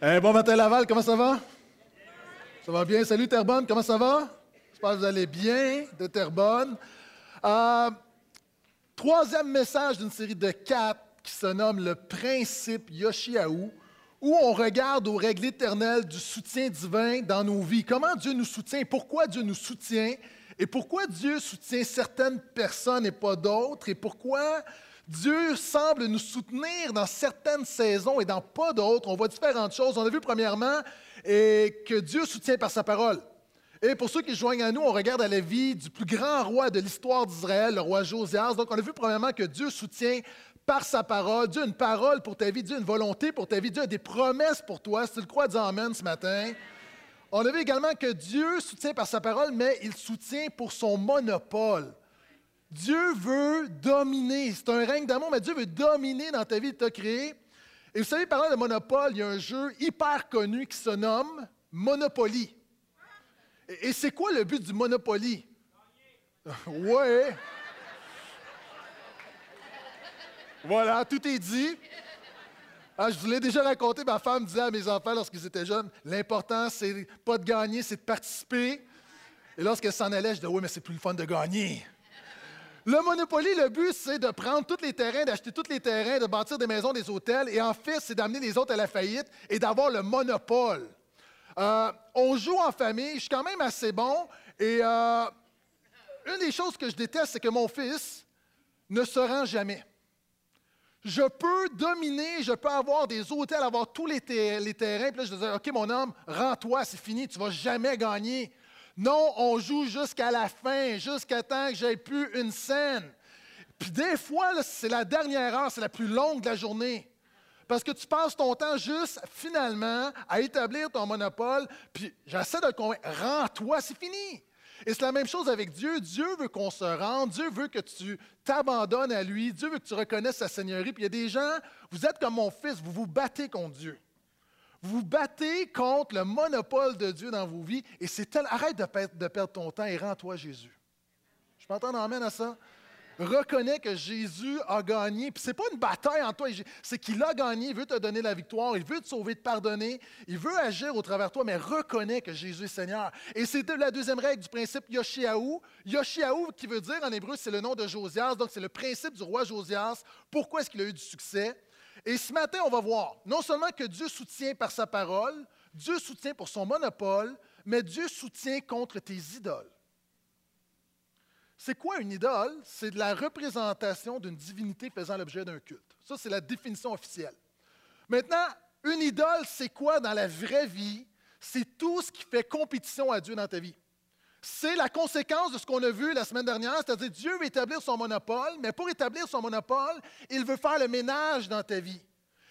Bon matin Laval, comment ça va? Ça va bien? Salut Terrebonne, comment ça va? J'espère que vous allez bien de Terrebonne. Euh, troisième message d'une série de quatre qui se nomme le principe Yoshiaou, où on regarde aux règles éternelles du soutien divin dans nos vies. Comment Dieu nous soutient, pourquoi Dieu nous soutient, et pourquoi Dieu soutient certaines personnes et pas d'autres, et pourquoi Dieu semble nous soutenir dans certaines saisons et dans pas d'autres. On voit différentes choses. On a vu premièrement et que Dieu soutient par sa parole. Et pour ceux qui joignent à nous, on regarde à la vie du plus grand roi de l'histoire d'Israël, le roi Josias. Donc, on a vu premièrement que Dieu soutient par sa parole. Dieu a une parole pour ta vie, Dieu a une volonté pour ta vie, Dieu a des promesses pour toi. Si tu le crois, dis Amen ce matin. On a vu également que Dieu soutient par sa parole, mais il soutient pour son monopole. Dieu veut dominer. C'est un règne d'amour, mais Dieu veut dominer dans ta vie, il t'a. Et vous savez, parlant de monopole, il y a un jeu hyper connu qui se nomme Monopoly. Et, c'est quoi le but du Monopoly? ouais. Voilà, tout est dit. Ah, je vous l'ai déjà raconté, ma femme disait à mes enfants lorsqu'ils étaient jeunes, l'important, c'est pas de gagner, c'est de participer. Et lorsqu'elle s'en allait, je disais, oui, mais c'est plus le fun de gagner. Le Monopoly, le but, c'est de prendre tous les terrains, d'acheter tous les terrains, de bâtir des maisons, des hôtels, et en fait, c'est d'amener les autres à la faillite et d'avoir le monopole. Euh, on joue en famille, je suis quand même assez bon, et euh, une des choses que je déteste, c'est que mon fils ne se rend jamais. Je peux dominer, je peux avoir des hôtels, avoir tous les, les terrains, puis là, je dis, OK, mon homme, rends-toi, c'est fini, tu ne vas jamais gagner. Non, on joue jusqu'à la fin, jusqu'à temps que j'ai plus une scène. Puis des fois, c'est la dernière heure, c'est la plus longue de la journée. Parce que tu passes ton temps juste, finalement, à établir ton monopole, puis j'essaie de convaincre, rends-toi, c'est fini. Et c'est la même chose avec Dieu. Dieu veut qu'on se rende, Dieu veut que tu t'abandonnes à lui, Dieu veut que tu reconnaisses sa Seigneurie. Puis il y a des gens, vous êtes comme mon fils, vous vous battez contre Dieu. Vous battez contre le monopole de Dieu dans vos vies et c'est tel. Arrête de, perdre, ton temps et rends-toi Jésus. Je peux entendre amène à ça? Reconnais que Jésus a gagné. Puis c'est pas une bataille en toi, c'est qu'il a gagné, il veut te donner la victoire, il veut te sauver, te pardonner, il veut agir au travers de toi, mais reconnais que Jésus est Seigneur. Et c'est la deuxième règle du principe Yoshiaou. Yoshiaou, qui veut dire en hébreu, c'est le nom de Josias, donc c'est le principe du roi Josias. Pourquoi est-ce qu'il a eu du succès? Et ce matin, on va voir non seulement que Dieu soutient par sa parole, Dieu soutient pour son monopole, mais Dieu soutient contre tes idoles. C'est quoi une idole? C'est la représentation d'une divinité faisant l'objet d'un culte. Ça, c'est la définition officielle. Maintenant, une idole, c'est quoi dans la vraie vie? C'est tout ce qui fait compétition à Dieu dans ta vie. C'est la conséquence de ce qu'on a vu la semaine dernière, c'est-à-dire Dieu veut établir son monopole, mais pour établir son monopole, il veut faire le ménage dans ta vie.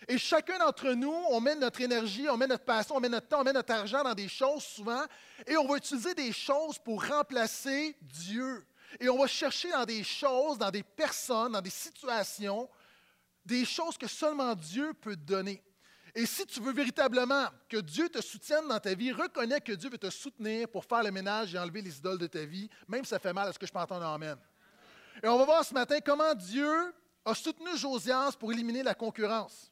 Et chacun d'entre nous, on met notre énergie, on met notre passion, on met notre temps, on met notre argent dans des choses souvent, et on va utiliser des choses pour remplacer Dieu. Et on va chercher dans des choses, dans des personnes, dans des situations, des choses que seulement Dieu peut donner. Et si tu veux véritablement que Dieu te soutienne dans ta vie, reconnais que Dieu veut te soutenir pour faire le ménage et enlever les idoles de ta vie, même si ça fait mal à ce que je peux entendre Amen? Et on va voir ce matin comment Dieu a soutenu Josias pour éliminer la concurrence.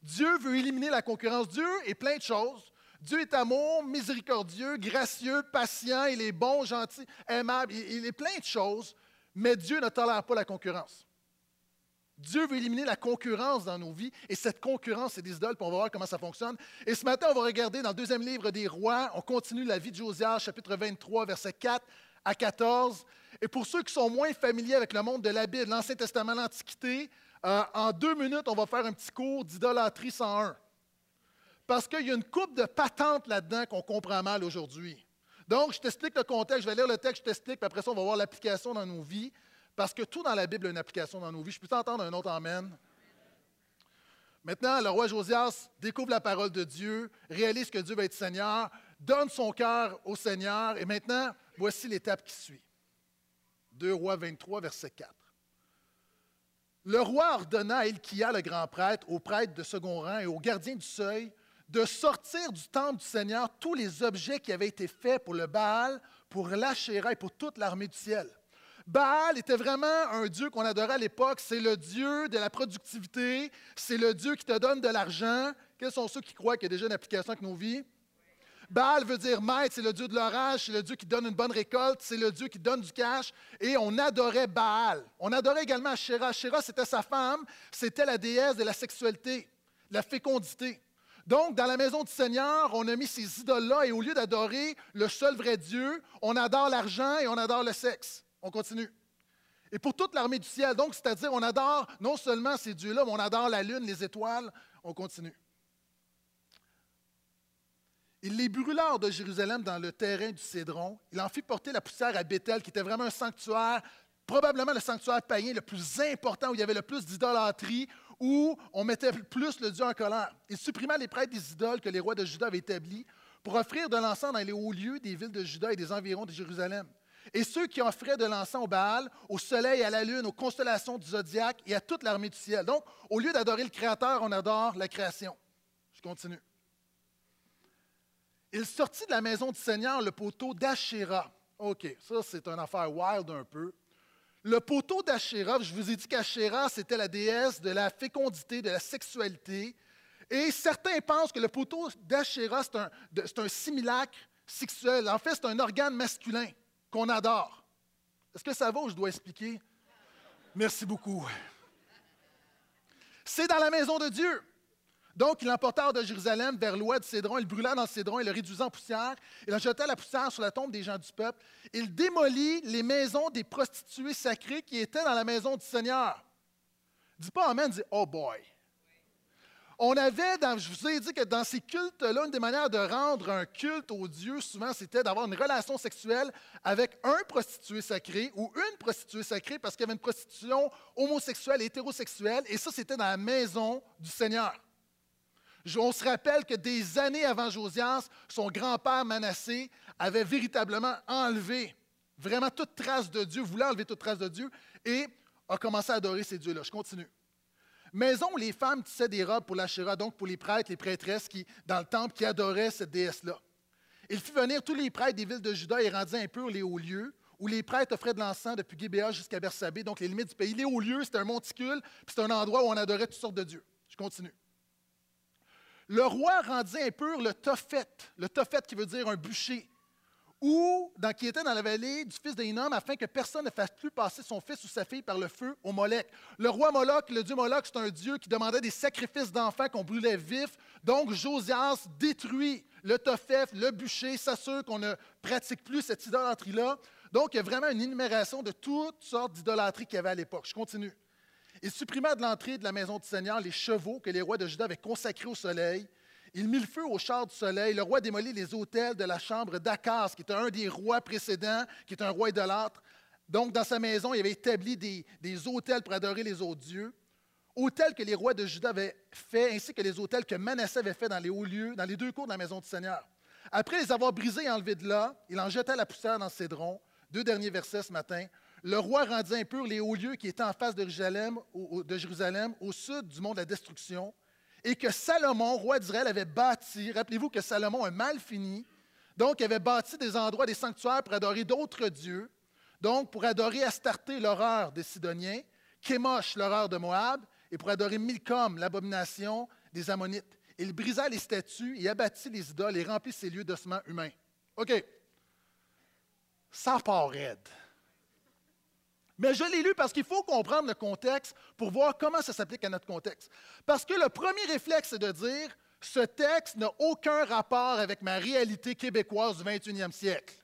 Dieu veut éliminer la concurrence. Dieu est plein de choses. Dieu est amour, miséricordieux, gracieux, patient, il est bon, gentil, aimable, il est plein de choses, mais Dieu ne tolère pas la concurrence. Dieu veut éliminer la concurrence dans nos vies et cette concurrence, c'est des idoles, puis on va voir comment ça fonctionne. Et ce matin, on va regarder dans le deuxième livre des rois, on continue la vie de Josias, chapitre 23, versets 4 à 14. Et pour ceux qui sont moins familiers avec le monde de la Bible, l'Ancien Testament, l'Antiquité, euh, en deux minutes, on va faire un petit cours d'idolâtrie 101. Parce qu'il y a une coupe de patentes là-dedans qu'on comprend mal aujourd'hui. Donc, je t'explique le contexte, je vais lire le texte, je t'explique, puis après ça, on va voir l'application dans nos vies. Parce que tout dans la Bible a une application dans nos vies. Je peux t'entendre un autre Amen? Maintenant, le roi Josias découvre la parole de Dieu, réalise que Dieu va être Seigneur, donne son cœur au Seigneur. Et maintenant, voici l'étape qui suit. 2 Rois 23, verset 4. Le roi ordonna à Ilkia, le grand prêtre, au prêtre de second rang et au gardien du seuil, de sortir du temple du Seigneur tous les objets qui avaient été faits pour le Baal, pour l'Achéra et pour toute l'armée du ciel. Baal était vraiment un dieu qu'on adorait à l'époque. C'est le dieu de la productivité. C'est le dieu qui te donne de l'argent. Quels sont ceux qui croient qu'il y a déjà une application avec nos vies? Baal veut dire maître, c'est le dieu de l'orage, c'est le dieu qui donne une bonne récolte, c'est le dieu qui donne du cash. Et on adorait Baal. On adorait également Asherah. Asherah, c'était sa femme, c'était la déesse de la sexualité, de la fécondité. Donc, dans la maison du Seigneur, on a mis ces idoles-là et au lieu d'adorer le seul vrai Dieu, on adore l'argent et on adore le sexe. On continue. Et pour toute l'armée du ciel, donc, c'est-à-dire, on adore non seulement ces dieux-là, mais on adore la lune, les étoiles. On continue. Il les brûla hors de Jérusalem dans le terrain du Cédron. Il en fit porter la poussière à Bethel, qui était vraiment un sanctuaire, probablement le sanctuaire païen le plus important, où il y avait le plus d'idolâtrie, où on mettait plus le Dieu en colère. Il supprima les prêtres des idoles que les rois de Juda avaient établis pour offrir de l'encens dans les hauts lieux des villes de Juda et des environs de Jérusalem. Et ceux qui offraient de l'encens au Baal, au soleil, à la lune, aux constellations du zodiaque et à toute l'armée du ciel. Donc, au lieu d'adorer le Créateur, on adore la création. Je continue. Il sortit de la maison du Seigneur le poteau d'Achéra. OK, ça c'est une affaire wild un peu. Le poteau d'Achéra, je vous ai dit qu'Achéra, c'était la déesse de la fécondité, de la sexualité. Et certains pensent que le poteau d'Achéra, c'est un, un, simulacre sexuel. En fait, c'est un organe masculin qu'on adore. Est-ce que ça va ou je dois expliquer? Merci beaucoup. C'est dans la maison de Dieu. Donc, il l'emporta hors de Jérusalem vers l'ouest de Cédron, il brûla dans le Cédron, il le réduisait en poussière, il en jeta la poussière sur la tombe des gens du peuple. Il démolit les maisons des prostituées sacrées qui étaient dans la maison du Seigneur. Dis pas Amen, dis Oh boy. On avait, dans, je vous ai dit que dans ces cultes-là, une des manières de rendre un culte au Dieu, souvent, c'était d'avoir une relation sexuelle avec un prostitué sacré ou une prostituée sacrée, parce qu'il y avait une prostitution homosexuelle et hétérosexuelle, et ça, c'était dans la maison du Seigneur. On se rappelle que des années avant Josias, son grand-père Manassé avait véritablement enlevé vraiment toute trace de Dieu, voulait enlever toute trace de Dieu et a commencé à adorer ces dieux-là. Je continue. Maison les femmes tissaient des robes pour l'Achéra, donc pour les prêtres, les prêtresses qui, dans le temple qui adoraient cette déesse-là. Il fit venir tous les prêtres des villes de Juda et rendit impurs les hauts lieux, où les prêtres offraient de l'encens depuis Gébéa jusqu'à Bersabée, donc les limites du pays. Les hauts lieux, c'était un monticule, puis c'était un endroit où on adorait toutes sortes de dieux. Je continue. Le roi rendit impur le Tophet, le Tophet qui veut dire un bûcher, ou dans, qui était dans la vallée du fils d'Énom, afin que personne ne fasse plus passer son fils ou sa fille par le feu au Molech. Le roi Moloch, le dieu Moloch, c'est un dieu qui demandait des sacrifices d'enfants qu'on brûlait vifs. Donc Josias détruit le Tophet, le bûcher, s'assure qu'on ne pratique plus cette idolâtrie-là. Donc il y a vraiment une énumération de toutes sortes d'idolâtries qu'il y avait à l'époque. Je continue. Il supprima de l'entrée de la maison du Seigneur les chevaux que les rois de Juda avaient consacrés au soleil. Il mit le feu au char du soleil. Le roi démolit les hôtels de la chambre d'Akaz, qui était un des rois précédents, qui est un roi idolâtre. Donc, dans sa maison, il avait établi des, des hôtels pour adorer les autres dieux. Hôtels que les rois de Juda avaient fait, ainsi que les hôtels que Manasseh avait fait dans les hauts lieux, dans les deux cours de la maison du Seigneur. Après les avoir brisés et enlevés de là, il en jeta la poussière dans Cédron. Deux derniers versets ce matin le roi rendit impurs les hauts lieux qui étaient en face de Jérusalem, au, de Jérusalem, au sud du mont de la destruction, et que Salomon, roi d'Israël, avait bâti. Rappelez-vous que Salomon a mal fini. Donc, il avait bâti des endroits, des sanctuaires pour adorer d'autres dieux. Donc, pour adorer Astarté, l'horreur des Sidoniens, Kémosh, l'horreur de Moab, et pour adorer Milcom, l'abomination des Ammonites. Il brisa les statues et abattit les idoles et remplit ces lieux d'ossements humains. OK. Ça part raide. Mais je l'ai lu parce qu'il faut comprendre le contexte pour voir comment ça s'applique à notre contexte. Parce que le premier réflexe, c'est de dire, ce texte n'a aucun rapport avec ma réalité québécoise du 21e siècle.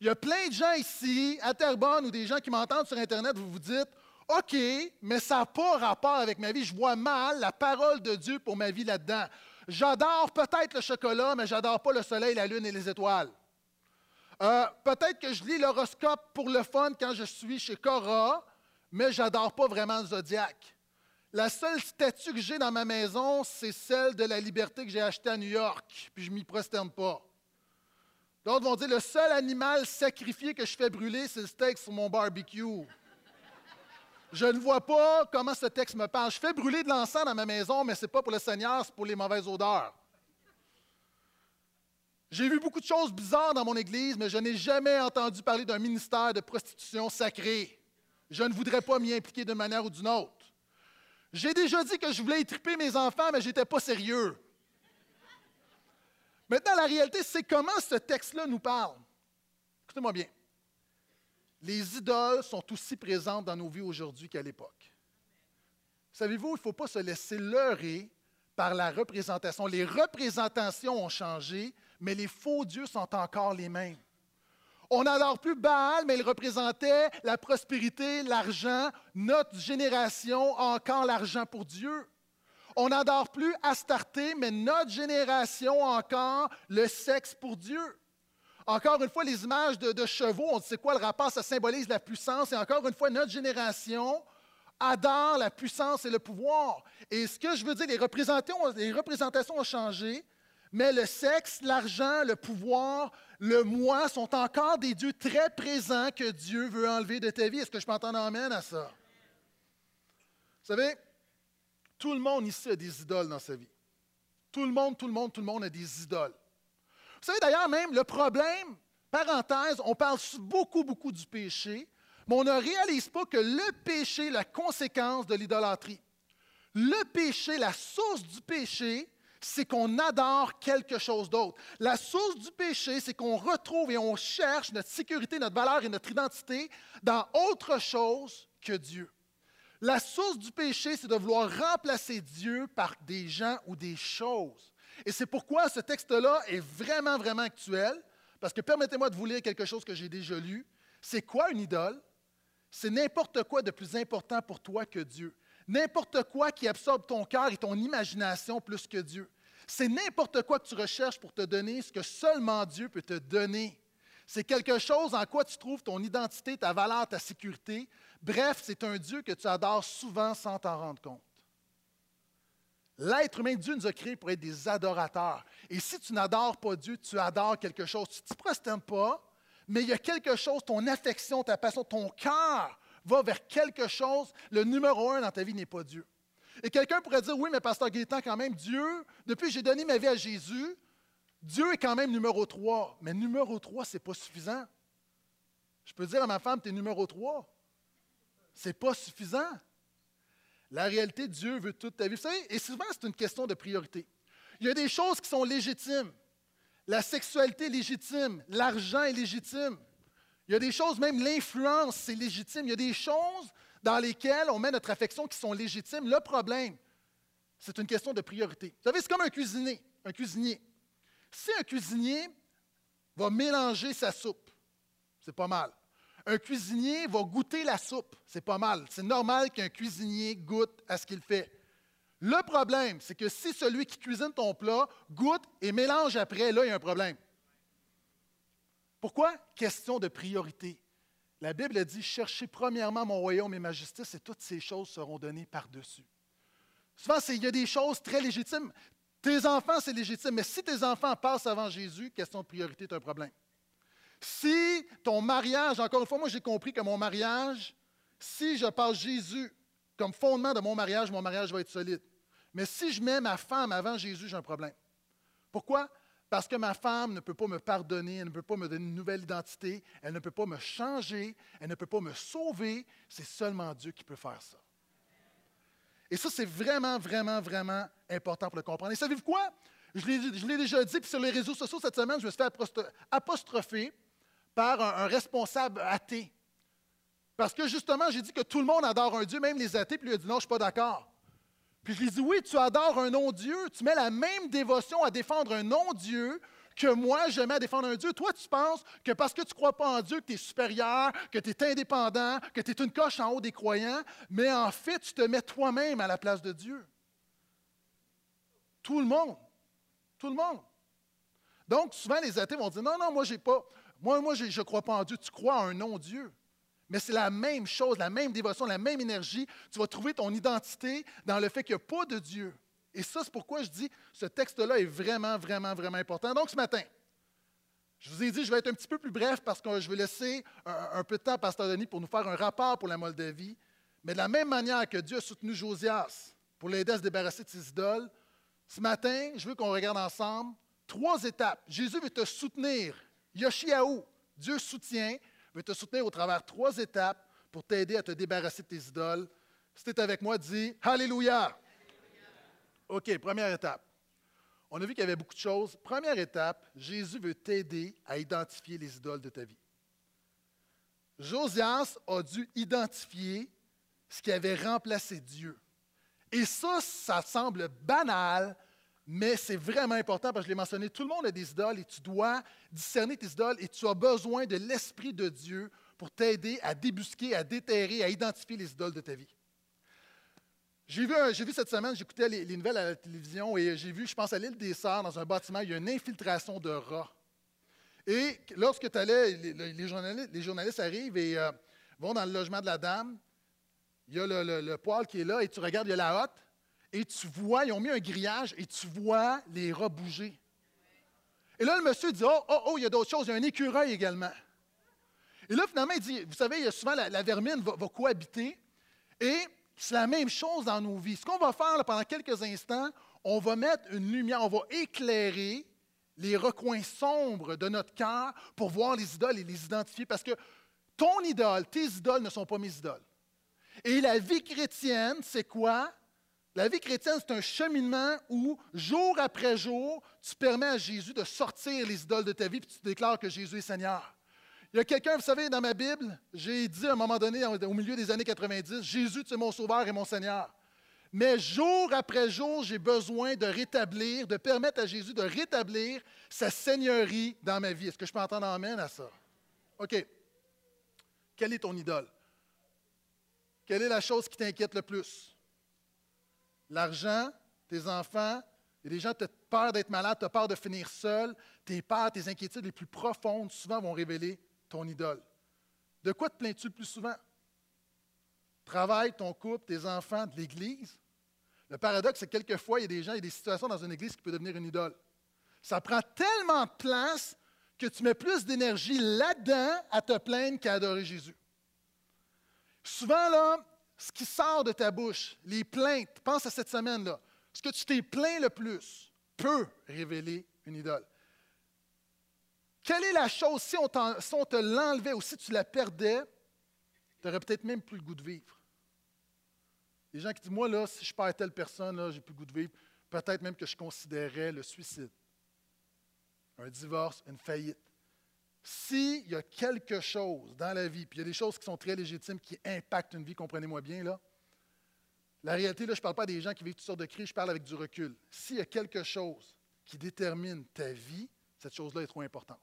Il y a plein de gens ici, à Terrebonne, ou des gens qui m'entendent sur Internet, vous vous dites, OK, mais ça n'a pas rapport avec ma vie. Je vois mal la parole de Dieu pour ma vie là-dedans. J'adore peut-être le chocolat, mais j'adore pas le soleil, la lune et les étoiles. Euh, peut-être que je lis l'horoscope pour le fun quand je suis chez Cora, mais je n'adore pas vraiment le zodiaque. La seule statue que j'ai dans ma maison, c'est celle de la liberté que j'ai achetée à New York, puis je m'y prosterne pas. D'autres vont dire le seul animal sacrifié que je fais brûler, c'est le steak sur mon barbecue. Je ne vois pas comment ce texte me parle. Je fais brûler de l'encens dans ma maison, mais ce n'est pas pour le Seigneur, c'est pour les mauvaises odeurs. J'ai vu beaucoup de choses bizarres dans mon Église, mais je n'ai jamais entendu parler d'un ministère de prostitution sacré. Je ne voudrais pas m'y impliquer d'une manière ou d'une autre. J'ai déjà dit que je voulais étriper mes enfants, mais je n'étais pas sérieux. Maintenant, la réalité, c'est comment ce texte-là nous parle. Écoutez-moi bien. Les idoles sont aussi présentes dans nos vies aujourd'hui qu'à l'époque. Savez-vous, il ne faut pas se laisser leurrer par la représentation. Les représentations ont changé, mais les faux dieux sont encore les mêmes. On n'adore plus Baal, mais il représentait la prospérité, l'argent. Notre génération encore l'argent pour Dieu. On n'adore plus Astarté, mais notre génération encore le sexe pour Dieu. Encore une fois, les images de, chevaux, on sait quoi le rapport, ça symbolise la puissance. Et encore une fois, notre génération adore la puissance et le pouvoir. Et ce que je veux dire, les représentations, représentations ont changé, mais le sexe, l'argent, le pouvoir, le moi sont encore des dieux très présents que Dieu veut enlever de ta vie. Est-ce que je peux entendre amène à ça? Vous savez, tout le monde ici a des idoles dans sa vie. Tout le monde, tout le monde, tout le monde a des idoles. Vous savez d'ailleurs même, le problème, parenthèse, on parle beaucoup, beaucoup du péché, mais on ne réalise pas que le péché est la conséquence de l'idolâtrie. Le péché, la source du péché, c'est qu'on adore quelque chose d'autre. La source du péché, c'est qu'on retrouve et on cherche notre sécurité, notre valeur et notre identité dans autre chose que Dieu. La source du péché, c'est de vouloir remplacer Dieu par des gens ou des choses. Et c'est pourquoi ce texte-là est vraiment, vraiment actuel, parce que permettez-moi de vous lire quelque chose que j'ai déjà lu. C'est quoi une idole? C'est n'importe quoi de plus important pour toi que Dieu. N'importe quoi qui absorbe ton cœur et ton imagination plus que Dieu. C'est n'importe quoi que tu recherches pour te donner ce que seulement Dieu peut te donner. C'est quelque chose en quoi tu trouves ton identité, ta valeur, ta sécurité. Bref, c'est un Dieu que tu adores souvent sans t'en rendre compte. L'être humain, Dieu nous a créés pour être des adorateurs. Et si tu n'adores pas Dieu, tu adores quelque chose. Tu ne t'y prosternes pas, mais il y a quelque chose, ton affection, ta passion, ton cœur va vers quelque chose. Le numéro un dans ta vie n'est pas Dieu. Et quelqu'un pourrait dire, oui, mais pasteur Gaétan, quand même, Dieu, depuis que j'ai donné ma vie à Jésus, Dieu est quand même numéro trois. Mais numéro trois, ce n'est pas suffisant. Je peux dire à ma femme, tu es numéro trois. Ce n'est pas suffisant. La réalité, Dieu veut toute ta vie. Vous savez, et souvent, c'est une question de priorité. Il y a des choses qui sont légitimes. La sexualité est légitime, l'argent est légitime. Il y a des choses, même l'influence, c'est légitime. Il y a des choses dans lesquelles on met notre affection qui sont légitimes. Le problème, c'est une question de priorité. Vous savez, c'est comme un cuisinier. Un cuisinier. Si un cuisinier va mélanger sa soupe, c'est pas mal. Un cuisinier va goûter la soupe. C'est pas mal. C'est normal qu'un cuisinier goûte à ce qu'il fait. Le problème, c'est que si celui qui cuisine ton plat goûte et mélange après, là, il y a un problème. Pourquoi? Question de priorité. La Bible dit Cherchez premièrement mon royaume et ma justice, et toutes ces choses seront données par-dessus. Souvent, il y a des choses très légitimes. Tes enfants, c'est légitime, mais si tes enfants passent avant Jésus, question de priorité est un problème. Si ton mariage, encore une fois, moi j'ai compris que mon mariage, si je passe Jésus comme fondement de mon mariage, mon mariage va être solide. Mais si je mets ma femme avant Jésus, j'ai un problème. Pourquoi? Parce que ma femme ne peut pas me pardonner, elle ne peut pas me donner une nouvelle identité, elle ne peut pas me changer, elle ne peut pas me sauver. C'est seulement Dieu qui peut faire ça. Et ça, c'est vraiment, vraiment, vraiment important pour le comprendre. Et savez-vous quoi? Je l'ai déjà dit, puis sur les réseaux sociaux cette semaine, je me suis fait apostropher par un, responsable athée. Parce que justement, j'ai dit que tout le monde adore un Dieu, même les athées, puis lui a dit non, je ne suis pas d'accord. Puis je lui ai dit oui, tu adores un non-Dieu, tu mets la même dévotion à défendre un non-Dieu que moi, je mets à défendre un Dieu. Toi, tu penses que parce que tu ne crois pas en Dieu, que tu es supérieur, que tu es indépendant, que tu es une coche en haut des croyants, mais en fait, tu te mets toi-même à la place de Dieu. Tout le monde. Tout le monde. Donc, souvent, les athées vont dire Non, non, moi, j'ai pas. Moi, moi je ne crois pas en Dieu. Tu crois en un non-Dieu. Mais c'est la même chose, la même dévotion, la même énergie. Tu vas trouver ton identité dans le fait qu'il n'y a pas de Dieu. Et ça, c'est pourquoi je dis ce texte-là est vraiment, vraiment, vraiment important. Donc, ce matin, je vous ai dit, je vais être un petit peu plus bref parce que je vais laisser un, peu de temps à Pasteur Denis pour nous faire un rapport pour la Moldavie. Mais de la même manière que Dieu a soutenu Josias pour l'aider à se débarrasser de ses idoles, ce matin, je veux qu'on regarde ensemble Trois étapes. Jésus veut te soutenir. Yoshiao, Dieu soutient, veut te soutenir au travers trois étapes pour t'aider à te débarrasser de tes idoles. Si tu es avec moi, dis Alléluia. OK, première étape. On a vu qu'il y avait beaucoup de choses. Première étape, Jésus veut t'aider à identifier les idoles de ta vie. Josias a dû identifier ce qui avait remplacé Dieu. Et ça, ça semble banal, mais c'est vraiment important parce que je l'ai mentionné, tout le monde a des idoles et tu dois discerner tes idoles et tu as besoin de l'Esprit de Dieu pour t'aider à débusquer, à déterrer, à identifier les idoles de ta vie. J'ai vu, cette semaine, j'écoutais les, les, nouvelles à la télévision et j'ai vu, je pense à l'île des Sœurs, dans un bâtiment, il y a une infiltration de rats. Et lorsque tu allais, les, journalistes, arrivent et euh, vont dans le logement de la dame, il y a le, le, poêle qui est là et tu regardes, il y a la hotte et tu vois, ils ont mis un grillage et tu vois les rats bouger. Et là, le monsieur dit Oh, oh, oh, il y a d'autres choses, il y a un écureuil également. Et là, finalement, il dit Vous savez, souvent la, vermine va, cohabiter et c'est la même chose dans nos vies. Ce qu'on va faire pendant quelques instants, on va mettre une lumière, on va éclairer les recoins sombres de notre cœur pour voir les idoles et les identifier parce que ton idole, tes idoles ne sont pas mes idoles. Et la vie chrétienne, c'est quoi? La vie chrétienne, c'est un cheminement où, jour après jour, tu permets à Jésus de sortir les idoles de ta vie, puis tu déclares que Jésus est Seigneur. Il y a quelqu'un, vous savez, dans ma Bible, j'ai dit à un moment donné, au milieu des années 90, Jésus, tu es mon sauveur et mon Seigneur. Mais jour après jour, j'ai besoin de rétablir, de permettre à Jésus de rétablir sa seigneurie dans ma vie. Est-ce que je peux entendre amène à ça? OK. Quelle est ton idole? Quelle est la chose qui t'inquiète le plus? L'argent, tes enfants, il y a des gens qui ont peur d'être malade, tu as peur de finir seul. Tes peurs, tes inquiétudes les plus profondes, souvent vont révéler ton idole. De quoi te plains-tu le plus souvent? Travail, ton couple, tes enfants, de l'Église. Le paradoxe, c'est que quelquefois, il y a des gens, il y a des situations dans une Église qui peuvent devenir une idole. Ça prend tellement de place que tu mets plus d'énergie là-dedans à te plaindre qu'à adorer Jésus. Souvent, là, ce qui sort de ta bouche, les plaintes, pense à cette semaine-là, ce que tu t'es plaint le plus peut révéler une idole. Quelle est la chose, si on, te l'enlevait ou si tu la perdais, tu n'aurais peut-être même plus le goût de vivre? Les gens qui disent, moi, là, si je perds telle personne, là, j'ai plus le goût de vivre, peut-être même que je considérais le suicide, un divorce, une faillite. S'il y a quelque chose dans la vie, puis il y a des choses qui sont très légitimes, qui impactent une vie, comprenez-moi bien, là, la réalité, là, je ne parle pas des gens qui vivent toutes sortes de crises, je parle avec du recul. S'il y a quelque chose qui détermine ta vie, cette chose-là est trop importante.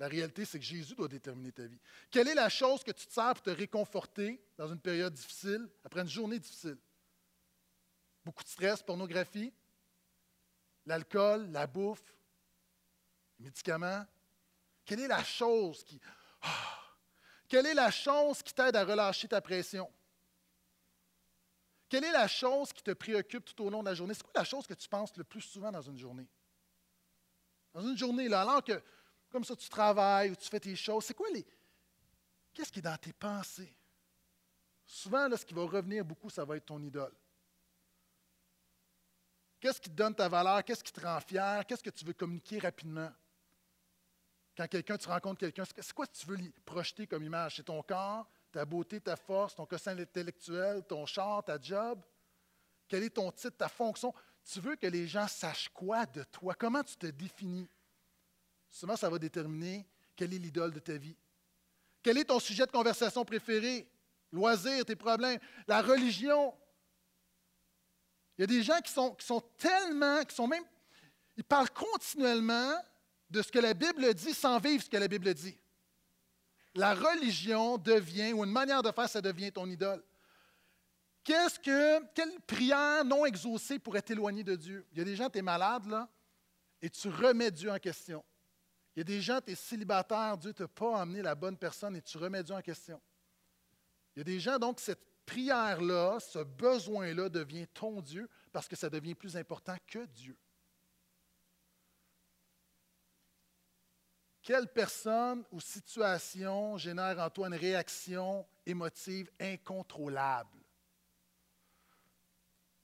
La réalité, c'est que Jésus doit déterminer ta vie. Quelle est la chose que tu te sers pour te réconforter dans une période difficile, après une journée difficile? Beaucoup de stress, pornographie, l'alcool, la bouffe, les médicaments. Quelle est la chose qui. Ah! quelle est la chose qui t'aide à relâcher ta pression? Quelle est la chose qui te préoccupe tout au long de la journée? C'est quoi la chose que tu penses le plus souvent dans une journée? Dans une journée, alors que comme ça, tu travailles ou tu fais tes choses. C'est quoi les. Qu'est-ce qui est dans tes pensées? Souvent, là, ce qui va revenir beaucoup, ça va être ton idole. Qu'est-ce qui te donne ta valeur? Qu'est-ce qui te rend fier? Qu'est-ce que tu veux communiquer rapidement? Quand quelqu'un, tu rencontres quelqu'un, c'est quoi que tu veux projeter comme image? C'est ton corps, ta beauté, ta force, ton quotient intellectuel, ton char, ta job? Quel est ton titre, ta fonction? Tu veux que les gens sachent quoi de toi? Comment tu te définis? Souvent, ça va déterminer quelle est l'idole de ta vie. Quel est ton sujet de conversation préféré? Loisirs, tes problèmes, la religion. Il y a des gens qui sont, qui sont tellement, qui sont même, ils parlent continuellement de ce que la Bible dit sans vivre ce que la Bible dit. La religion devient, ou une manière de faire, ça devient ton idole. Qu'est-ce que, quelle prière non exaucée pourrait t'éloigner de Dieu? Il y a des gens, tu es malade, là, et tu remets Dieu en question. Il y a des gens, tu es célibataire, Dieu ne t'a pas amené la bonne personne et tu remets Dieu en question. Il y a des gens, donc, cette prière-là, ce besoin-là devient ton Dieu parce que ça devient plus important que Dieu. Quelle personne ou situation génère en toi une réaction émotive incontrôlable?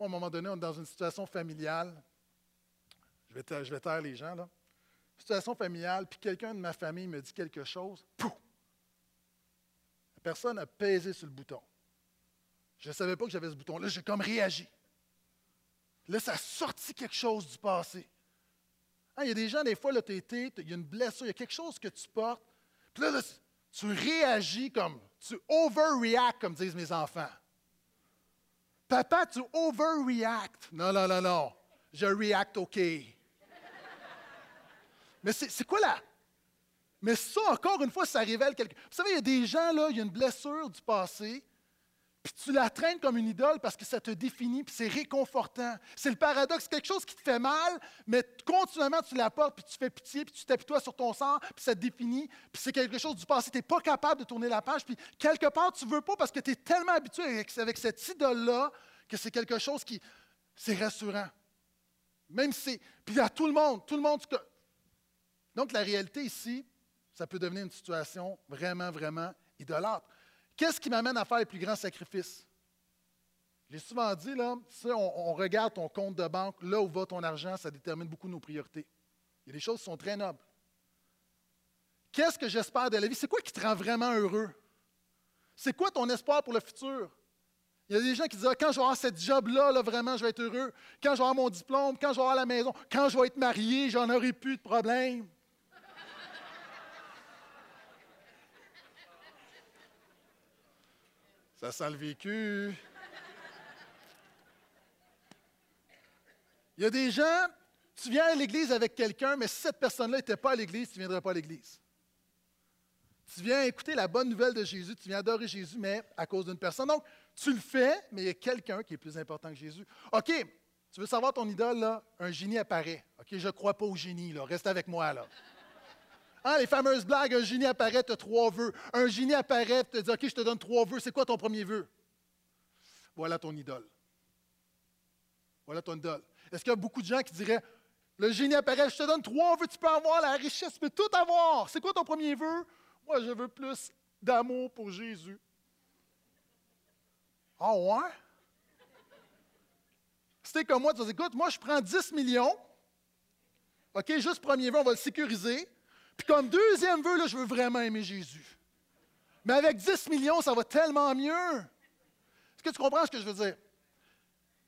à un moment donné, on est dans une situation familiale. Je vais, taire, les gens, là. Situation familiale, puis quelqu'un de ma famille me dit quelque chose, pouf! La personne a pesé sur le bouton. Je ne savais pas que j'avais ce bouton. Là, j'ai comme réagi. Là, ça a sorti quelque chose du passé. Hein, il y a des gens, des fois, tu été, il y a une blessure, il y a quelque chose que tu portes. Puis là, tu réagis comme, tu overreact, comme disent mes enfants. Papa, tu overreact. Non, non, non, non. Je react OK. Mais c'est quoi là? Mais ça, encore une fois, ça révèle quelque. Vous savez, il y a des gens, là, il y a une blessure du passé, puis tu la traînes comme une idole parce que ça te définit, puis c'est réconfortant. C'est le paradoxe, quelque chose qui te fait mal, mais continuellement tu la portes, puis tu fais pitié, puis tu t'appuies sur ton sang, puis ça te définit, puis c'est quelque chose du passé. Tu n'es pas capable de tourner la page, puis quelque part tu ne veux pas parce que tu es tellement habitué avec, avec cette idole-là que c'est quelque chose qui, c'est rassurant. Même si c'est, puis à tout le monde, tout le monde. Donc la réalité ici, ça peut devenir une situation vraiment, vraiment idolâtre. Qu'est-ce qui m'amène à faire les plus grands sacrifices? J'ai souvent dit, là, si on, regarde ton compte de banque, là où va ton argent, ça détermine beaucoup nos priorités. Il y a des choses qui sont très nobles. Qu'est-ce que j'espère de la vie? C'est quoi qui te rend vraiment heureux? C'est quoi ton espoir pour le futur? Il y a des gens qui disent ah, quand je vais avoir cette job-là, là, vraiment, je vais être heureux. Quand je vais avoir mon diplôme, quand je vais avoir la maison, quand je vais être marié, j'en aurai plus de problème. Ça sent le vécu. Il y a des gens, tu viens à l'église avec quelqu'un, mais si cette personne-là n'était pas à l'église, tu ne viendrais pas à l'église. Tu viens écouter la bonne nouvelle de Jésus, tu viens adorer Jésus, mais à cause d'une personne. Donc, tu le fais, mais il y a quelqu'un qui est plus important que Jésus. OK, tu veux savoir ton idole, là? Un génie apparaît. OK, je ne crois pas au génie, là. Reste avec moi, là. Hein, les fameuses blagues, un génie apparaît, tu as trois vœux. Un génie apparaît, tu te dis, OK, je te donne trois vœux. C'est quoi ton premier vœu? Voilà ton idole. Voilà ton idole. Est-ce qu'il y a beaucoup de gens qui diraient, le génie apparaît, je te donne trois vœux, tu peux avoir la richesse, tu peux tout avoir. C'est quoi ton premier vœu? Moi, je veux plus d'amour pour Jésus. Ah oh, ouais? C'était comme moi, tu dis, écoute, moi, je prends 10 millions. OK, juste premier vœu, on va le sécuriser. Puis comme deuxième vœu, là, je veux vraiment aimer Jésus. Mais avec 10 millions, ça va tellement mieux. Est-ce que tu comprends ce que je veux dire?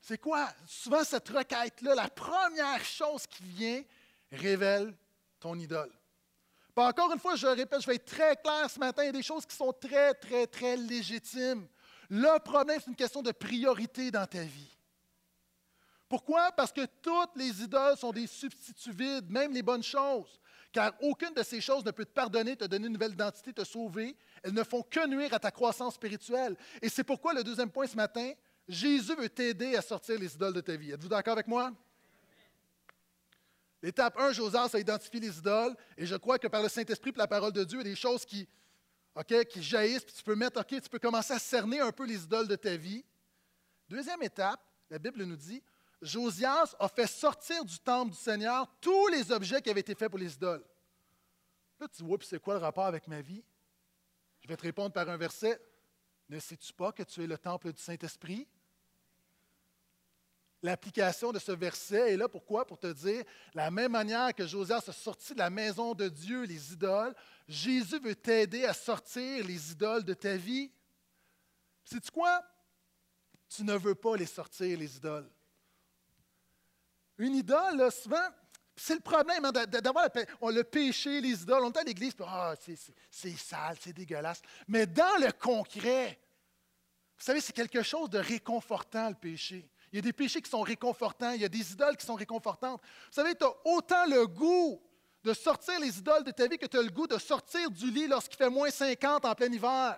C'est quoi? Souvent, cette requête-là, la première chose qui vient, révèle ton idole. Puis encore une fois, je répète, je vais être très clair ce matin, il y a des choses qui sont très, très, très légitimes. Le problème, c'est une question de priorité dans ta vie. Pourquoi? Parce que toutes les idoles sont des substituts vides, même les bonnes choses car aucune de ces choses ne peut te pardonner, te donner une nouvelle identité, te sauver. Elles ne font que nuire à ta croissance spirituelle. Et c'est pourquoi le deuxième point ce matin, Jésus veut t'aider à sortir les idoles de ta vie. Êtes-vous d'accord avec moi? L'étape 1, Josas a identifié les idoles, et je crois que par le Saint-Esprit et la parole de Dieu, il y a des choses qui, qui jaillissent, puis tu peux mettre, OK, tu peux commencer à cerner un peu les idoles de ta vie. Deuxième étape, la Bible nous dit, Josias a fait sortir du temple du Seigneur tous les objets qui avaient été faits pour les idoles. Là, tu vois, puis c'est quoi le rapport avec ma vie? Je vais te répondre par un verset. Ne sais-tu pas que tu es le temple du Saint-Esprit? L'application de ce verset est là pourquoi? Pour te dire, la même manière que Josias a sorti de la maison de Dieu les idoles, Jésus veut t'aider à sortir les idoles de ta vie. Sais-tu quoi? Tu ne veux pas les sortir, les idoles. Une idole, souvent, c'est le problème hein, d'avoir le, péché, les idoles. On est à l'église, ah, c'est sale, c'est dégueulasse. Mais dans le concret, vous savez, c'est quelque chose de réconfortant, le péché. Il y a des péchés qui sont réconfortants, il y a des idoles qui sont réconfortantes. Vous savez, tu as autant le goût de sortir les idoles de ta vie que tu as le goût de sortir du lit lorsqu'il fait moins 50 en plein hiver.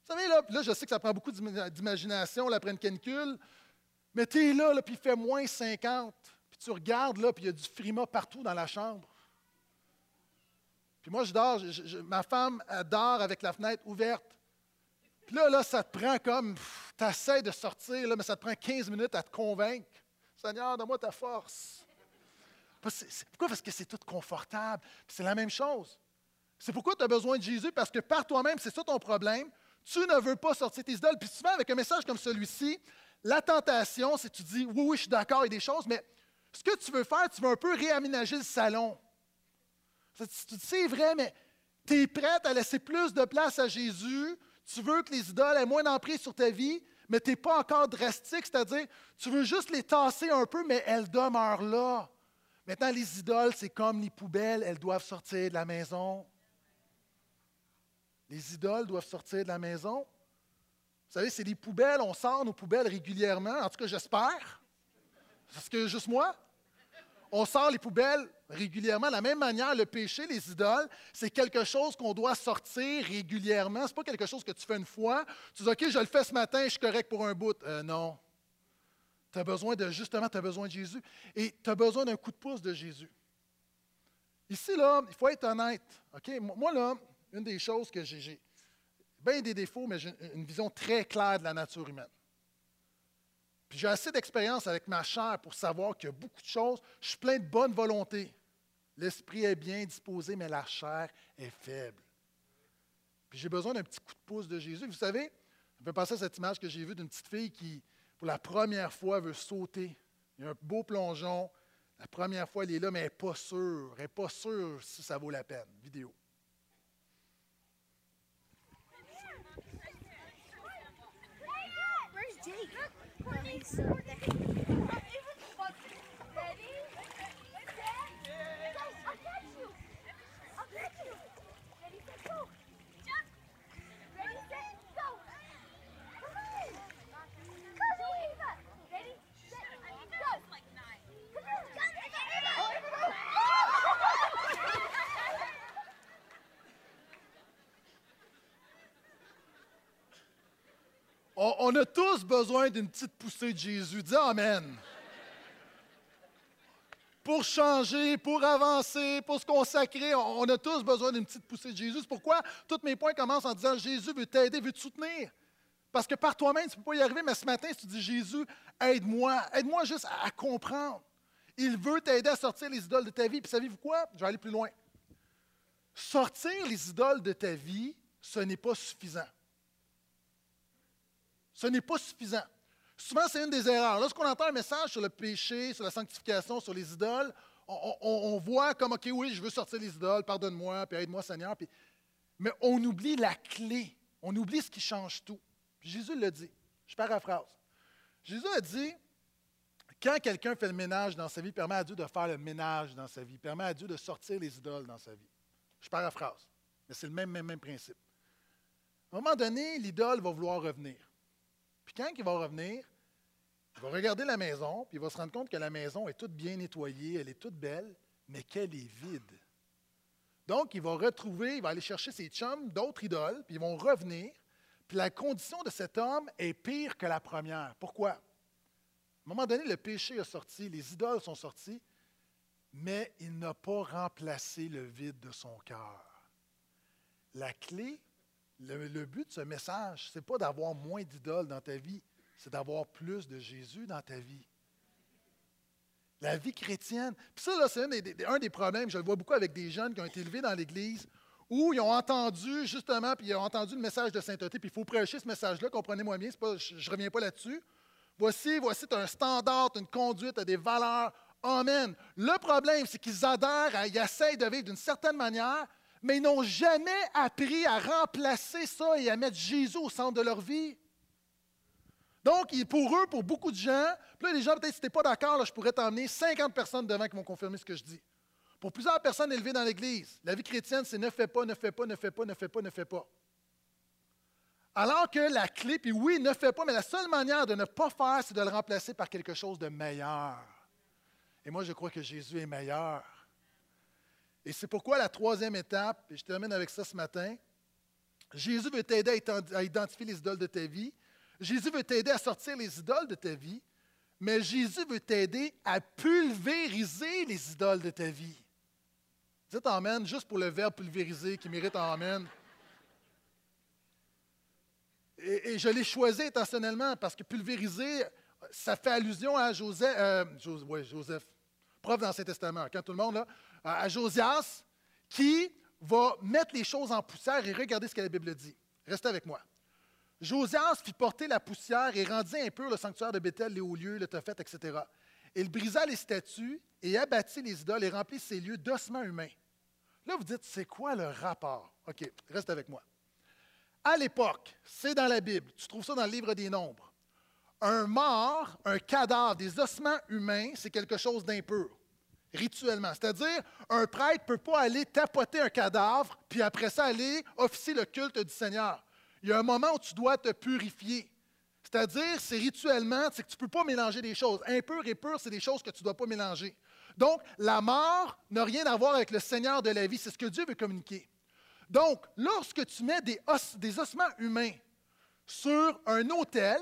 Vous savez, là, là, je sais que ça prend beaucoup d'imagination après une canicule, mais tu es là, puis il fait moins 50, puis tu regardes, là, puis il y a du frima partout dans la chambre. Puis moi, je dors, ma femme elle dort avec la fenêtre ouverte. Puis là, là, ça te prend comme, tu essaies de sortir, là, mais ça te prend 15 minutes à te convaincre. Seigneur, donne-moi ta force. Pourquoi? Parce que c'est tout confortable. C'est la même chose. C'est pourquoi tu as besoin de Jésus, parce que par toi-même, c'est ça ton problème. Tu ne veux pas sortir tes idoles. Puis souvent, avec un message comme celui-ci, la tentation, c'est que tu dis, oui, oui, je suis d'accord, il y a des choses, mais Ce que tu veux faire, tu veux un peu réaménager le salon. C'est vrai, mais tu es prête à laisser plus de place à Jésus. Tu veux que les idoles aient moins d'emprise sur ta vie, mais tu n'es pas encore drastique, c'est-à-dire, tu veux juste les tasser un peu, mais elles demeurent là. Maintenant, les idoles, c'est comme les poubelles, elles doivent sortir de la maison. Les idoles doivent sortir de la maison. Vous savez, c'est des poubelles, on sort nos poubelles régulièrement, en tout cas j'espère. Est-ce que juste moi? On sort les poubelles régulièrement. De la même manière, le péché, les idoles, c'est quelque chose qu'on doit sortir régulièrement. Ce n'est pas quelque chose que tu fais une fois. Tu dis, OK, je le fais ce matin, je suis correct pour un bout. Euh, non. Tu as besoin de, justement, tu as besoin de Jésus. Et tu as besoin d'un coup de pouce de Jésus. Ici, là, il faut être honnête. OK? Moi, là, une des choses que j'ai, bien des défauts, mais j'ai une vision très claire de la nature humaine. Puis j'ai assez d'expérience avec ma chair pour savoir qu'il y a beaucoup de choses. Je suis plein de bonne volonté. L'esprit est bien disposé, mais la chair est faible. Puis j'ai besoin d'un petit coup de pouce de Jésus. Vous savez, je vais passer à cette image que j'ai vue d'une petite fille qui, pour la première fois, veut sauter. Il y a un beau plongeon. La première fois, elle est là, mais elle n'est pas sûre. Elle n'est pas sûre si ça vaut la peine. Vidéo. Well, he's still there. On, a tous besoin d'une petite poussée de Jésus. Dis Amen. Pour changer, pour avancer, pour se consacrer, on, a tous besoin d'une petite poussée de Jésus. Pourquoi tous mes points commencent en disant Jésus veut t'aider, veut te soutenir? Parce que par toi-même, tu ne peux pas y arriver, mais ce matin, si tu dis Jésus, aide-moi, aide-moi juste à, comprendre. Il veut t'aider à sortir les idoles de ta vie. Puis savez-vous quoi? Je vais aller plus loin. Sortir les idoles de ta vie, ce n'est pas suffisant. Ce n'est pas suffisant. Souvent, c'est une des erreurs. Lorsqu'on entend un message sur le péché, sur la sanctification, sur les idoles, on, voit comme, OK, oui, je veux sortir les idoles, pardonne-moi, puis aide-moi, Seigneur. mais on oublie la clé. On oublie ce qui change tout. Jésus le dit. Je paraphrase. Jésus a dit, quand quelqu'un fait le ménage dans sa vie, permet à Dieu de faire le ménage dans sa vie, permet à Dieu de sortir les idoles dans sa vie. Je paraphrase. Mais c'est le même, même, même principe. À un moment donné, l'idole va vouloir revenir. Puis quand il va revenir, il va regarder la maison, puis il va se rendre compte que la maison est toute bien nettoyée, elle est toute belle, mais qu'elle est vide. Donc, il va retrouver, il va aller chercher ses chums, d'autres idoles, puis ils vont revenir. Puis la condition de cet homme est pire que la première. Pourquoi? À un moment donné, le péché est sorti, les idoles sont sorties, mais il n'a pas remplacé le vide de son cœur. La clé le, but de ce message, ce n'est pas d'avoir moins d'idoles dans ta vie, c'est d'avoir plus de Jésus dans ta vie. La vie chrétienne. Puis ça, c'est un des, problèmes, je le vois beaucoup avec des jeunes qui ont été élevés dans l'Église, où ils ont entendu, justement, puis ils ont entendu le message de sainteté, puis il faut prêcher ce message-là, comprenez-moi bien, je ne reviens pas là-dessus. Voici, voici, tu as un standard, une conduite, tu as des valeurs. Amen. Le problème, c'est qu'ils adhèrent, ils essayent de vivre d'une certaine manière, mais ils n'ont jamais appris à remplacer ça et à mettre Jésus au centre de leur vie. Donc, pour eux, pour beaucoup de gens, puis là, les gens, peut-être, si tu n'es pas d'accord, je pourrais t'emmener 50 personnes devant qui vont confirmer ce que je dis. Pour plusieurs personnes élevées dans l'Église, la vie chrétienne, c'est ne fais pas, ne fais pas, ne fais pas, ne fais pas, ne fais pas. Alors que la clé, puis oui, ne fais pas, mais la seule manière de ne pas faire, c'est de le remplacer par quelque chose de meilleur. Et moi, je crois que Jésus est meilleur. Et c'est pourquoi la troisième étape, et je termine avec ça ce matin, Jésus veut t'aider à identifier les idoles de ta vie. Jésus veut t'aider à sortir les idoles de ta vie. Mais Jésus veut t'aider à pulvériser les idoles de ta vie. Dites Amen, juste pour le verbe pulvériser qui mérite Amen. Et, je l'ai choisi intentionnellement parce que pulvériser, ça fait allusion à Joseph, euh, Joseph prof dans Testament. Quand tout le monde, là, à Josias qui va mettre les choses en poussière et regarder ce que la Bible dit. Restez avec moi. Josias fit porter la poussière et rendit impur le sanctuaire de Bethel, les hauts lieux, le Tophet, etc. Il brisa les statues et abattit les idoles et remplit ces lieux d'ossements humains. Là, vous dites, c'est quoi le rapport? OK, reste avec moi. À l'époque, c'est dans la Bible, tu trouves ça dans le livre des Nombres. Un mort, un cadavre, des ossements humains, c'est quelque chose d'impur, rituellement. C'est-à-dire, un prêtre ne peut pas aller tapoter un cadavre, puis après ça, aller officier le culte du Seigneur. Il y a un moment où tu dois te purifier. C'est-à-dire, c'est rituellement, c'est que tu ne peux pas mélanger des choses. Impur et pur, c'est des choses que tu ne dois pas mélanger. Donc, la mort n'a rien à voir avec le Seigneur de la vie. C'est ce que Dieu veut communiquer. Donc, lorsque tu mets des, ossements humains sur un autel,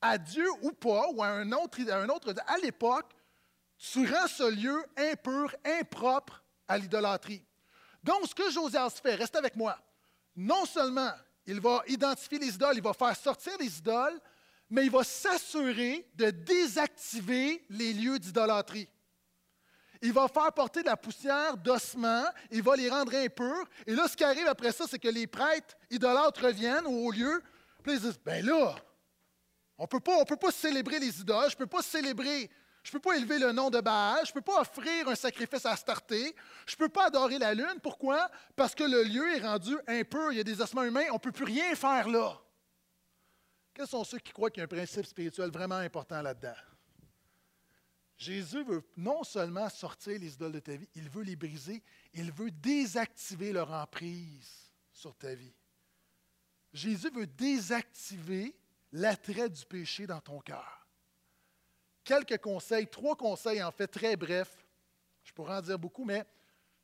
à Dieu ou pas, ou à un autre, à, un autre, à l'époque, tu rends ce lieu impur, impropre à l'idolâtrie. Donc, ce que Josias fait, reste avec moi, non seulement il va identifier les idoles, il va faire sortir les idoles, mais il va s'assurer de désactiver les lieux d'idolâtrie. Il va faire porter de la poussière d'ossements, il va les rendre impurs. Et là, ce qui arrive après ça, c'est que les prêtres idolâtres reviennent au lieu, puis ils disent Ben là, on ne peut pas célébrer les idoles, je ne peux pas célébrer, je ne peux pas élever le nom de Baal, je ne peux pas offrir un sacrifice à Starté, je ne peux pas adorer la lune. Pourquoi? Parce que le lieu est rendu impur, il y a des ossements humains, on ne peut plus rien faire là. Quels sont ceux qui croient qu'il y a un principe spirituel vraiment important là-dedans? Jésus veut non seulement sortir les idoles de ta vie, il veut les briser, il veut désactiver leur emprise sur ta vie. Jésus veut désactiver l'attrait du péché dans ton cœur. Quelques conseils, trois conseils en fait très brefs. Je pourrais en dire beaucoup, mais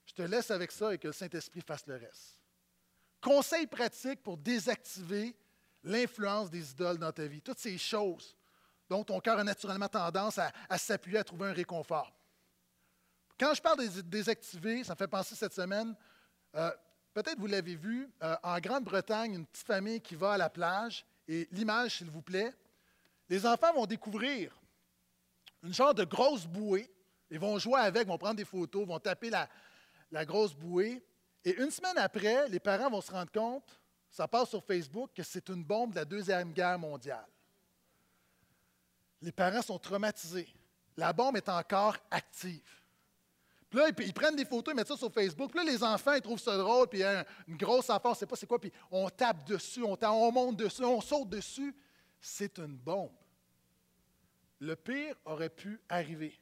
je te laisse avec ça et que le Saint-Esprit fasse le reste. Conseils pratiques pour désactiver l'influence des idoles dans ta vie. Toutes ces choses dont ton cœur a naturellement tendance à, s'appuyer, à trouver un réconfort. Quand je parle des désactivés, ça me fait penser cette semaine, euh, peut-être vous l'avez vu, euh, en Grande-Bretagne, une petite famille qui va à la plage, et l'image, s'il vous plaît, les enfants vont découvrir une sorte de grosse bouée, ils vont jouer avec, vont prendre des photos, vont taper la, grosse bouée, et une semaine après, les parents vont se rendre compte, ça passe sur Facebook, que c'est une bombe de la Deuxième Guerre mondiale. Les parents sont traumatisés. La bombe est encore active. Puis là, ils, prennent des photos, ils mettent ça sur Facebook. Puis là, les enfants, ils trouvent ça drôle. Puis a une grosse enfant, on ne sait pas c'est quoi. Puis on tape dessus, on monte dessus, on saute dessus. C'est une bombe. Le pire aurait pu arriver.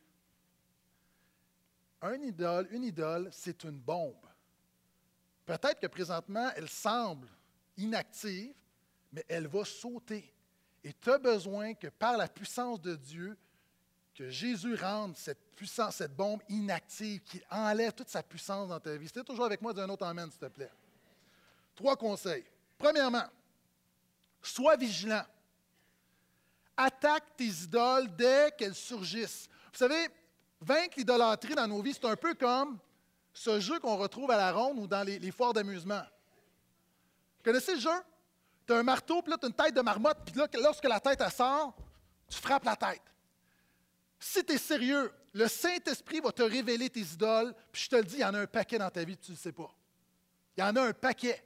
Un idole, une idole, c'est une bombe. Peut-être que présentement, elle semble inactive, mais elle va sauter. Et tu as besoin que par la puissance de Dieu, que Jésus rende cette puissance, cette bombe inactive, qui enlève toute sa puissance dans ta vie. C'était toujours avec moi d'un autre Amen, s'il te plaît. Trois conseils. Premièrement, sois vigilant. Attaque tes idoles dès qu'elles surgissent. Vous savez, vaincre l'idolâtrie dans nos vies, c'est un peu comme ce jeu qu'on retrouve à la ronde ou dans les, foires d'amusement. Vous connaissez le jeu? tu as un marteau, puis là, tu as une tête de marmotte, puis là, lorsque la tête sort, tu frappes la tête. Si tu es sérieux, le Saint-Esprit va te révéler tes idoles, puis je te le dis, il y en a un paquet dans ta vie, tu ne le sais pas. Il y en a un paquet.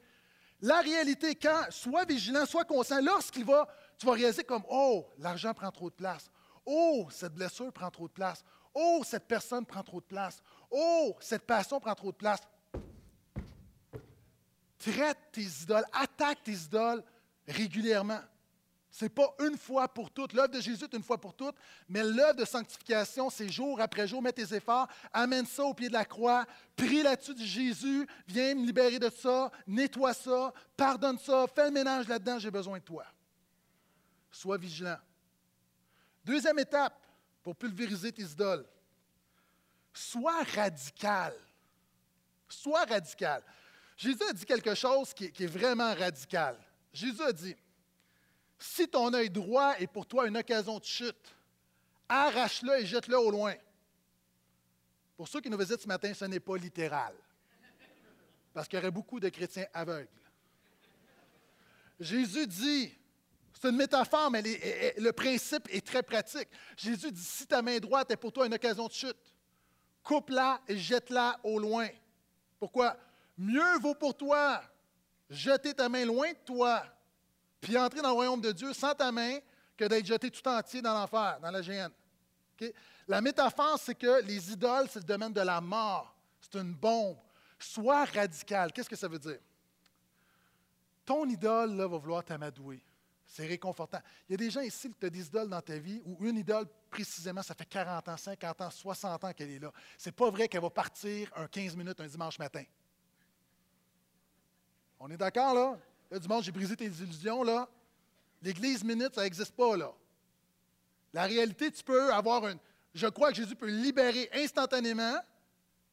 La réalité, quand, sois vigilant, sois conscient, lorsqu'il va, tu vas réaliser comme, oh, l'argent prend trop de place. Oh, cette blessure prend trop de place. Oh, cette personne prend trop de place. Oh, cette passion prend trop de place. Traite tes idoles, attaque tes idoles régulièrement. Ce n'est pas une fois pour toutes. L'œuvre de Jésus est une fois pour toutes, mais l'œuvre de sanctification, c'est jour après jour. Mets tes efforts, amène ça au pied de la croix, prie là-dessus de Jésus, viens me libérer de ça, nettoie ça, pardonne ça, fais le ménage là-dedans, j'ai besoin de toi. Sois vigilant. Deuxième étape pour pulvériser tes idoles. Sois radical. Sois radical. Jésus a dit quelque chose qui est vraiment radical. Jésus a dit, si ton œil droit est pour toi une occasion de chute, arrache-le et jette-le au loin. Pour ceux qui nous visitent ce matin, ce n'est pas littéral, parce qu'il y aurait beaucoup de chrétiens aveugles. Jésus dit, c'est une métaphore, mais le principe est très pratique. Jésus dit, si ta main droite est pour toi une occasion de chute, coupe-la et jette-la au loin. Pourquoi? Mieux vaut pour toi jeter ta main loin de toi, puis entrer dans le royaume de Dieu sans ta main, que d'être jeté tout entier dans l'enfer, dans la géhenne. La métaphore, c'est que les idoles, c'est le domaine de la mort. C'est une bombe. Sois radical. Qu'est-ce que ça veut dire? Ton idole là, va vouloir t'amadouer. C'est réconfortant. Il y a des gens ici qui tu as des idoles dans ta vie, ou une idole précisément, ça fait 40 ans, 50 ans, 60 ans qu'elle est là. C'est pas vrai qu'elle va partir un 15 minutes un dimanche matin. On est d'accord, là? Là, dimanche, j'ai brisé tes illusions, là. L'Église minute, ça n'existe pas, là. La réalité, tu peux avoir une. Je crois que Jésus peut libérer instantanément,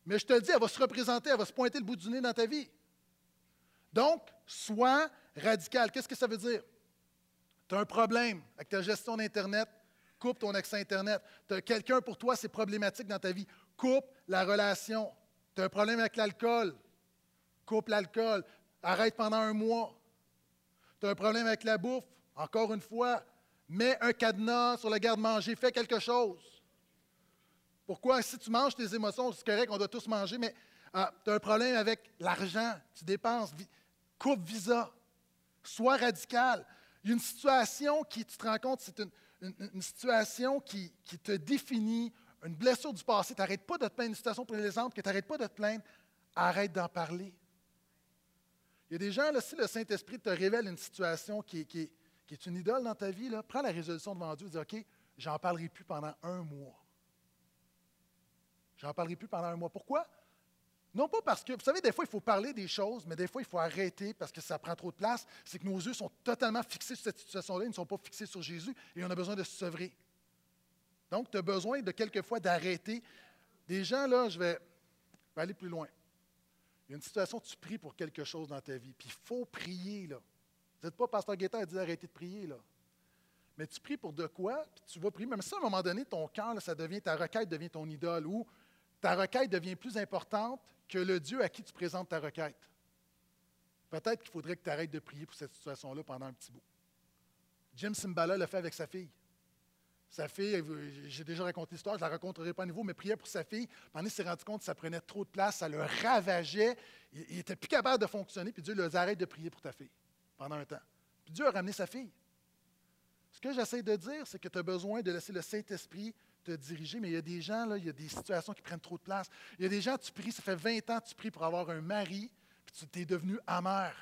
mais je te le dis, elle va se représenter, elle va se pointer le bout du nez dans ta vie. Donc, sois radical. Qu'est-ce que ça veut dire? Tu as un problème avec ta gestion d'Internet, coupe ton accès Internet. Tu as quelqu'un pour toi, c'est problématique dans ta vie, coupe la relation. Tu as un problème avec l'alcool, coupe l'alcool, arrête pendant un mois. Tu as un problème avec la bouffe, encore une fois, mets un cadenas sur le garde-manger, fais quelque chose. Pourquoi? Si tu manges tes émotions, c'est correct, on doit tous manger, mais ah, tu as un problème avec l'argent, tu dépenses, coupe visa, sois radical. Une situation qui, tu te rends compte, c'est une, situation qui, te définit, une blessure du passé. Tu n'arrêtes pas de te plaindre, une situation, l'exemple, que tu n'arrêtes pas de te plaindre, arrête d'en parler. Il y a des gens, là, si le Saint-Esprit te révèle une situation qui, est une idole dans ta vie, prends la résolution devant Dieu et dis OK, j'en parlerai plus pendant un mois. J'en parlerai plus pendant un mois. Pourquoi? Non pas parce que, vous savez, des fois, il faut parler des choses, mais des fois, il faut arrêter parce que ça prend trop de place. C'est que nos yeux sont totalement fixés sur cette situation-là, ils ne sont pas fixés sur Jésus et on a besoin de se sevrer. Donc, tu as besoin de quelquefois d'arrêter. Des gens, là, je vais, aller plus loin. Il y a une situation, tu pries pour quelque chose dans ta vie, puis il faut prier, là. Vous n'êtes pas Pasteur Guetta a dit d'arrêter de prier, là. Mais tu pries pour de quoi, puis tu vas prier. Même si à un moment donné, ton cœur, ça devient, ta requête devient ton idole, ou ta requête devient plus importante que le Dieu à qui tu présentes ta requête. Peut-être qu'il faudrait que tu arrêtes de prier pour cette situation-là pendant un petit bout. Jim Simbala l'a fait avec sa fille. Sa fille, j'ai déjà raconté l'histoire, je ne la raconterai pas à nouveau, mais priait pour sa fille. Pendant il s'est rendu compte que ça prenait trop de place, ça le ravageait. Il n'était plus capable de fonctionner, puis Dieu lui a dit arrête de prier pour ta fille pendant un temps. Puis Dieu a ramené sa fille. Ce que j'essaie de dire, c'est que tu as besoin de laisser le Saint-Esprit te diriger, mais il y a des gens, là, il y a des situations qui prennent trop de place. Il y a des gens, tu pries, ça fait 20 ans que tu pries pour avoir un mari, puis tu es devenu amer.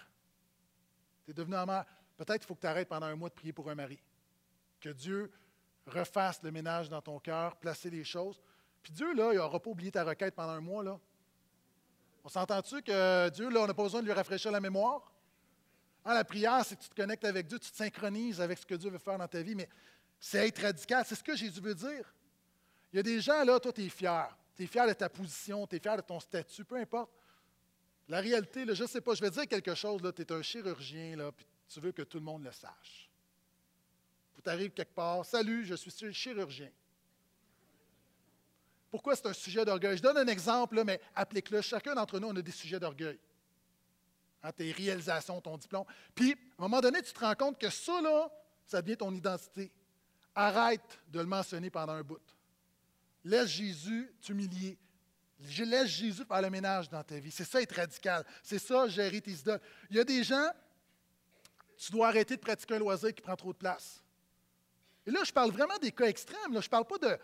Tu es devenu amer. Peut-être qu'il faut que tu arrêtes pendant un mois de prier pour un mari. Que Dieu refasse le ménage dans ton cœur, placer les choses. Puis Dieu, là, il n'aura pas oublié ta requête pendant un mois, là. On s'entend-tu que Dieu, là, on n'a pas besoin de lui rafraîchir la mémoire? Ah, la prière, c'est que tu te connectes avec Dieu, tu te synchronises avec ce que Dieu veut faire dans ta vie, mais c'est être radical. C'est ce que Jésus veut dire. Il y a des gens, là, toi, tu es fier. Tu es fier de ta position, tu es fier de ton statut, peu importe. La réalité, je ne sais pas, je vais dire quelque chose, tu es un chirurgien, là, puis tu veux que tout le monde le sache. Tu arrives quelque part, salut, je suis chirurgien. Pourquoi c'est un sujet d'orgueil? Je donne un exemple, là, mais applique-le. Chacun d'entre nous, on a des sujets d'orgueil. Hein, tes réalisations, ton diplôme. Puis, à un moment donné, tu te rends compte que ça, là, ça devient ton identité. Arrête de le mentionner pendant un bout. Laisse Jésus t'humilier. Laisse Jésus faire le ménage dans ta vie. C'est ça être radical. C'est ça gérer tes idoles. Il y a des gens, tu dois arrêter de pratiquer un loisir qui prend trop de place. Et là, je parle vraiment des cas extrêmes. Je ne parle pas de.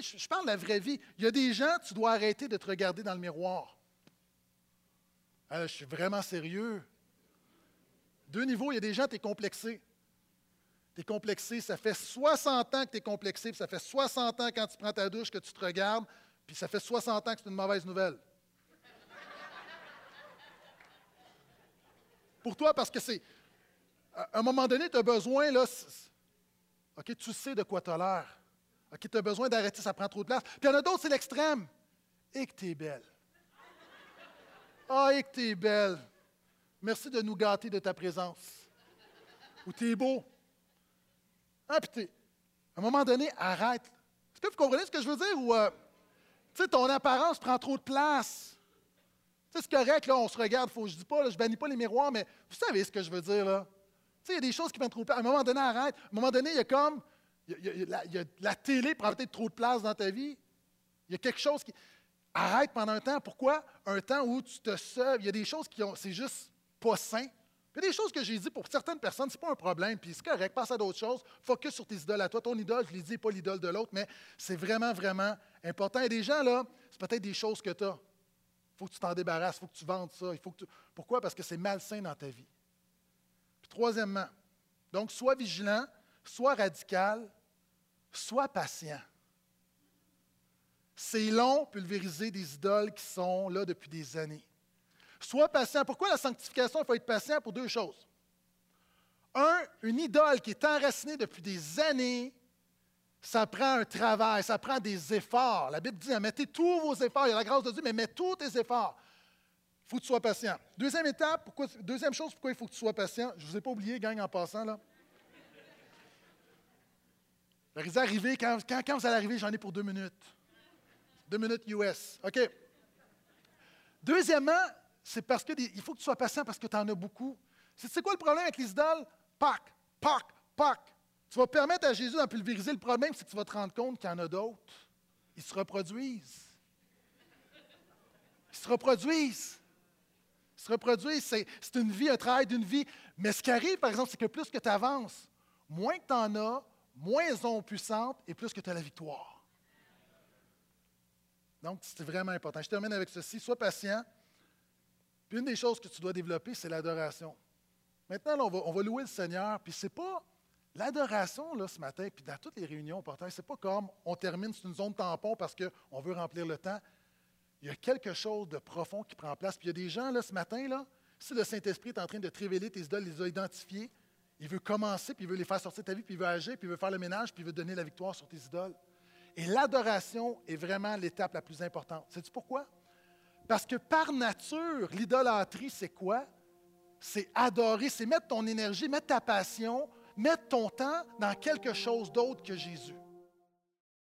je parle de la vraie vie. Il y a des gens, tu dois arrêter de te regarder dans le miroir. Ah, je suis vraiment sérieux. Deux niveaux, il y a des gens, tu es complexé. Tu es complexé, ça fait 60 ans que tu es complexé, puis ça fait 60 ans quand tu prends ta douche que tu te regardes, puis ça fait 60 ans que c'est une mauvaise nouvelle. Pour toi, parce que c'est. À un moment donné, tu as besoin, là. OK, tu sais de quoi tu as l'air. OK, tu as besoin d'arrêter, ça prend trop de place. Puis il y en a d'autres, c'est l'extrême. Et que tu es belle. Ah, et que tu es belle. Merci de nous gâter de ta présence. Ou tu es beau. Ah, puis à un moment donné, arrête. Est-ce que vous comprenez ce que je veux dire? Ou, euh, tu sais, ton apparence prend trop de place. Tu sais, c'est correct, là, on se regarde, faut, je dis pas, je bannis pas les miroirs, mais vous savez ce que je veux dire, là. Tu sais, il y a des choses qui prennent trop de place. À un moment donné, arrête. À un moment donné, il y a comme, la, télé prend peut-être trop de place dans ta vie. Il y a quelque chose qui... Arrête pendant un temps. Pourquoi? Un temps où tu te sauves. Il y a des choses qui ont... C'est juste pas sain. A des choses que j'ai dit pour certaines personnes, ce n'est pas un problème, puis c'est correct, passe à d'autres choses, focus sur tes idoles à toi. Ton idole, je l'ai dit, pas l'idole de l'autre, mais c'est vraiment, vraiment important. Et des gens, là, c'est peut-être des choses que tu as. Il faut que tu t'en débarrasses, il faut que tu vendes ça. Il faut que Pourquoi? Parce que c'est malsain dans ta vie. Puis troisièmement, donc sois vigilant, sois radical, sois patient. C'est long, pulvériser des idoles qui sont là depuis des années. Sois patient. Pourquoi la sanctification, il faut être patient pour deux choses? Un, une idole qui est enracinée depuis des années, ça prend un travail, ça prend des efforts. La Bible dit, mettez tous vos efforts, il y a la grâce de Dieu, mais mets tous tes efforts. Il faut que tu sois patient. Deuxième étape, pourquoi, deuxième chose, pourquoi il faut que tu sois patient? Je ne vous ai pas oublié, gang, en passant, là. Vous arriver, quand, quand, quand vous allez arriver, j'en ai pour deux minutes. Deux minutes US. OK? Deuxièmement, c'est parce qu'il faut que tu sois patient parce que tu en as beaucoup. C'est quoi le problème avec les idoles? Pac, pac, pac. Tu vas permettre à Jésus d'en pulvériser. Le problème, c'est que tu vas te rendre compte qu'il y en a d'autres. Ils se reproduisent. Ils se reproduisent. Ils se reproduisent. C'est une vie, un travail d'une vie. Mais ce qui arrive, par exemple, c'est que plus que tu avances, moins que tu en as, moins elles sont puissantes et plus que tu as la victoire. Donc, c'est vraiment important. Je termine avec ceci. Sois patient. Puis une des choses que tu dois développer, c'est l'adoration. Maintenant, on, va, louer le Seigneur, puis c'est pas l'adoration là ce matin, puis dans toutes les réunions ce c'est pas comme on termine, c'est une zone tampon parce qu'on veut remplir le temps. Il y a quelque chose de profond qui prend place. Puis il y a des gens là ce matin là, si le Saint-Esprit est en train de te révéler tes idoles, les a identifiés, il veut commencer, puis il veut les faire sortir de ta vie, puis il veut agir, puis il veut faire le ménage, puis il veut donner la victoire sur tes idoles. Et l'adoration est vraiment l'étape la plus importante. Sais-tu pourquoi? Parce que par nature, l'idolâtrie, c'est quoi? C'est adorer, c'est mettre ton énergie, mettre ta passion, mettre ton temps dans quelque chose d'autre que Jésus.